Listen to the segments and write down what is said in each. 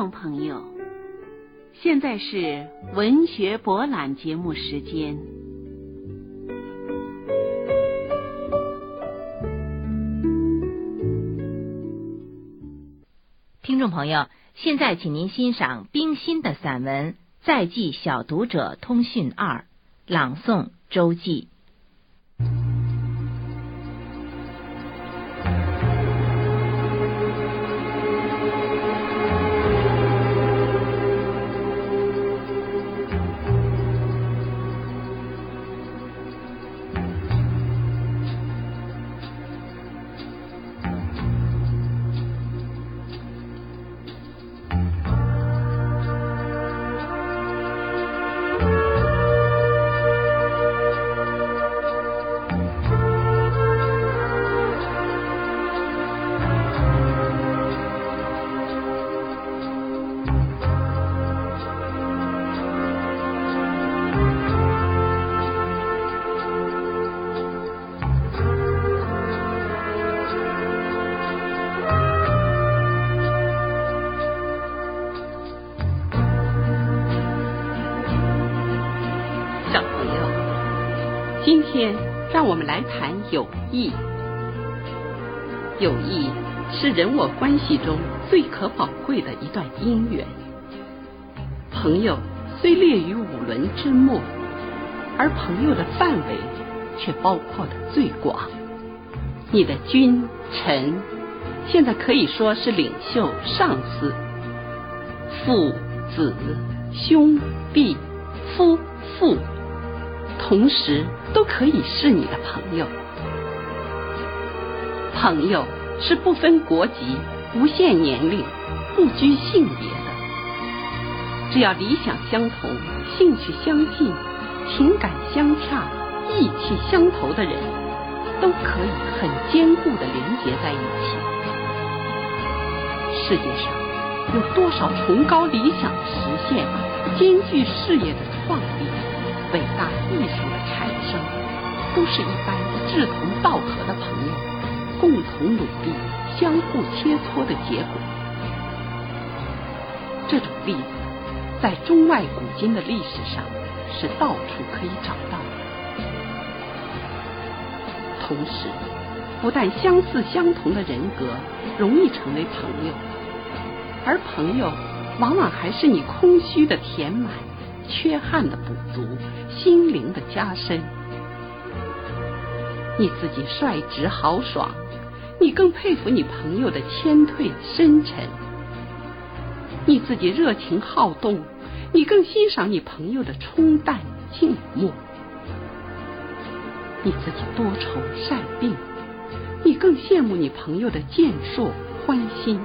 众朋友，现在是文学博览节目时间。听众朋友，现在请您欣赏冰心的散文《再记小读者通讯二》，朗诵周记。天让我们来谈友谊。友谊是人我关系中最可宝贵的一段姻缘。朋友虽列于五伦之末，而朋友的范围却包括的最广。你的君臣，现在可以说是领袖、上司、父子、兄弟、夫妇。同时都可以是你的朋友。朋友是不分国籍、不限年龄、不拘性别的。只要理想相同、兴趣相近、情感相洽、意气相投的人，都可以很坚固的连结在一起。世界上有多少崇高理想的实现、艰巨事业的创立？伟大艺术的产生，都是一般志同道合的朋友共同努力、相互切磋的结果。这种例子在中外古今的历史上是到处可以找到的。同时，不但相似相同的人格容易成为朋友，而朋友往往还是你空虚的填满。缺憾的补足，心灵的加深。你自己率直豪爽，你更佩服你朋友的谦退深沉；你自己热情好动，你更欣赏你朋友的冲淡静默；你自己多愁善病，你更羡慕你朋友的健硕欢心。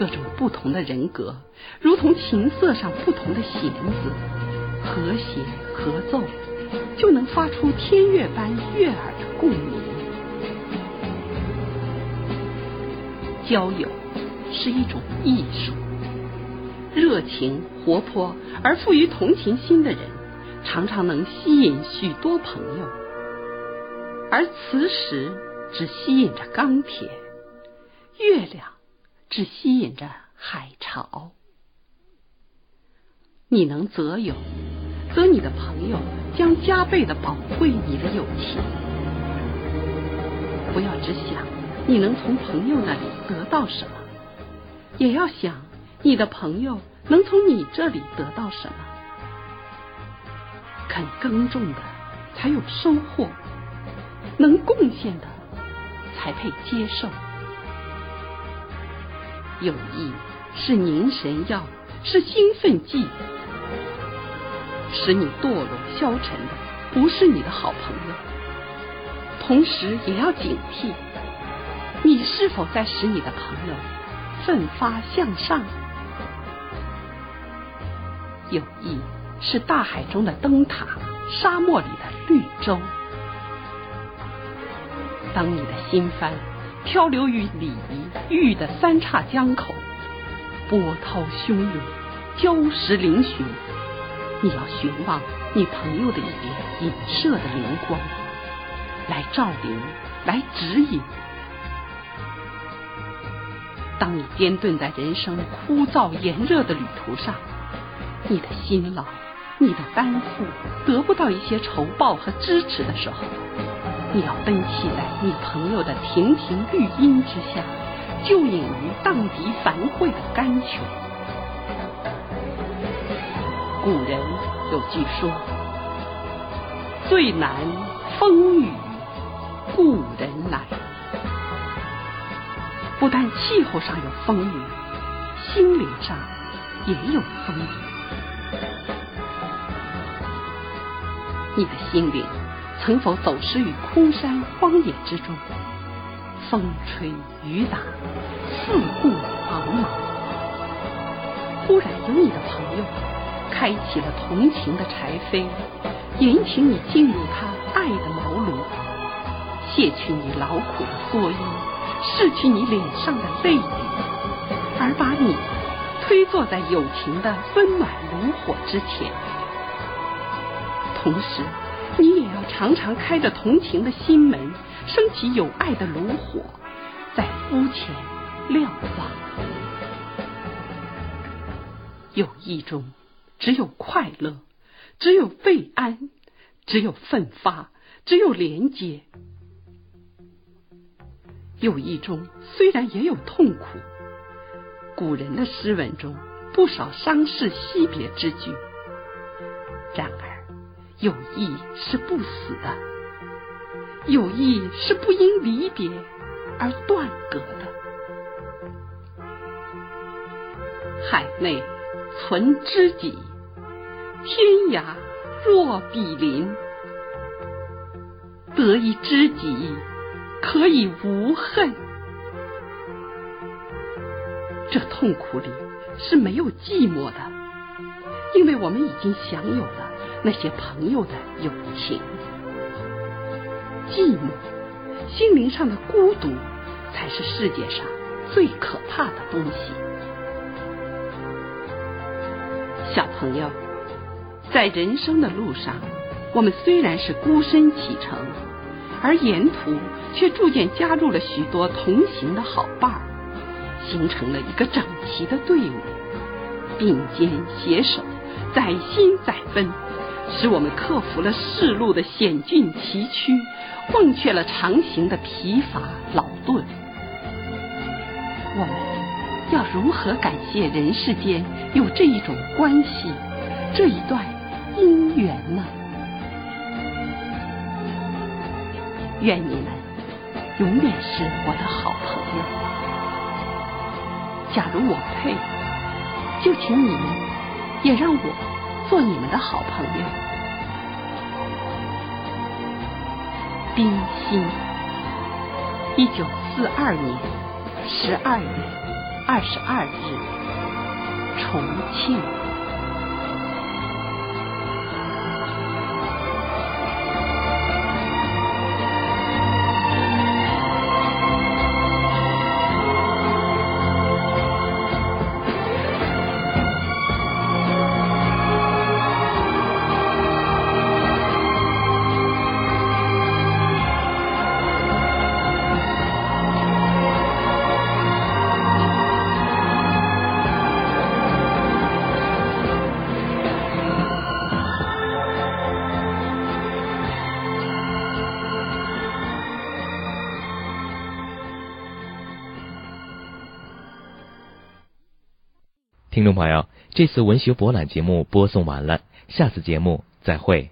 各种不同的人格，如同琴瑟上不同的弦子，和谐合奏，就能发出天乐般悦耳的共鸣。交友是一种艺术，热情活泼而富于同情心的人，常常能吸引许多朋友，而磁石只吸引着钢铁，月亮。只吸引着海潮。你能择友，则你的朋友将加倍的宝贵你的友情。不要只想你能从朋友那里得到什么，也要想你的朋友能从你这里得到什么。肯耕种的才有收获，能贡献的才配接受。友谊是凝神药，是兴奋剂，使你堕落消沉的不是你的好朋友。同时也要警惕，你是否在使你的朋友奋发向上？友谊是大海中的灯塔，沙漠里的绿洲。当你的心帆。漂流于礼仪玉的三岔江口，波涛汹涌，礁石嶙峋。你要寻望你朋友的一点隐射的灵光，来照明，来指引。当你颠顿在人生枯燥炎热的旅途上，你的辛劳、你的担负得不到一些酬报和支持的时候，你要奔袭在你朋友的亭亭绿荫之下，就隐于荡涤繁秽的甘泉。古人有句说：“最难风雨故人来。”不但气候上有风雨，心灵上也有风雨。你的心灵曾否走失于空山荒野之中？风吹雨打，四顾茫茫。忽然有你的朋友开启了同情的柴扉，引请你进入他爱的茅庐，卸去你劳苦的蓑衣。拭去你脸上的泪雨，而把你推坐在友情的温暖炉火之前。同时，你也要常常开着同情的心门，升起有爱的炉火，在肤前瞭望。友谊中只有快乐，只有慰安，只有奋发，只有连接。友谊中虽然也有痛苦，古人的诗文中不少伤逝惜别之句。然而，友谊是不死的，友谊是不因离别而断隔的。海内存知己，天涯若比邻。得一知己。可以无恨，这痛苦里是没有寂寞的，因为我们已经享有了那些朋友的友情。寂寞，心灵上的孤独，才是世界上最可怕的东西。小朋友，在人生的路上，我们虽然是孤身启程。而沿途却逐渐加入了许多同行的好伴儿，形成了一个整齐的队伍，并肩携手，载心载奔，使我们克服了世路的险峻崎岖，忘却了长行的疲乏劳顿。我们要如何感谢人世间有这一种关系，这一段姻缘呢？愿你们永远是我的好朋友。假如我配，就请你们也让我做你们的好朋友。冰心，一九四二年十二月二十二日，重庆。听众朋友，这次文学博览节目播送完了，下次节目再会。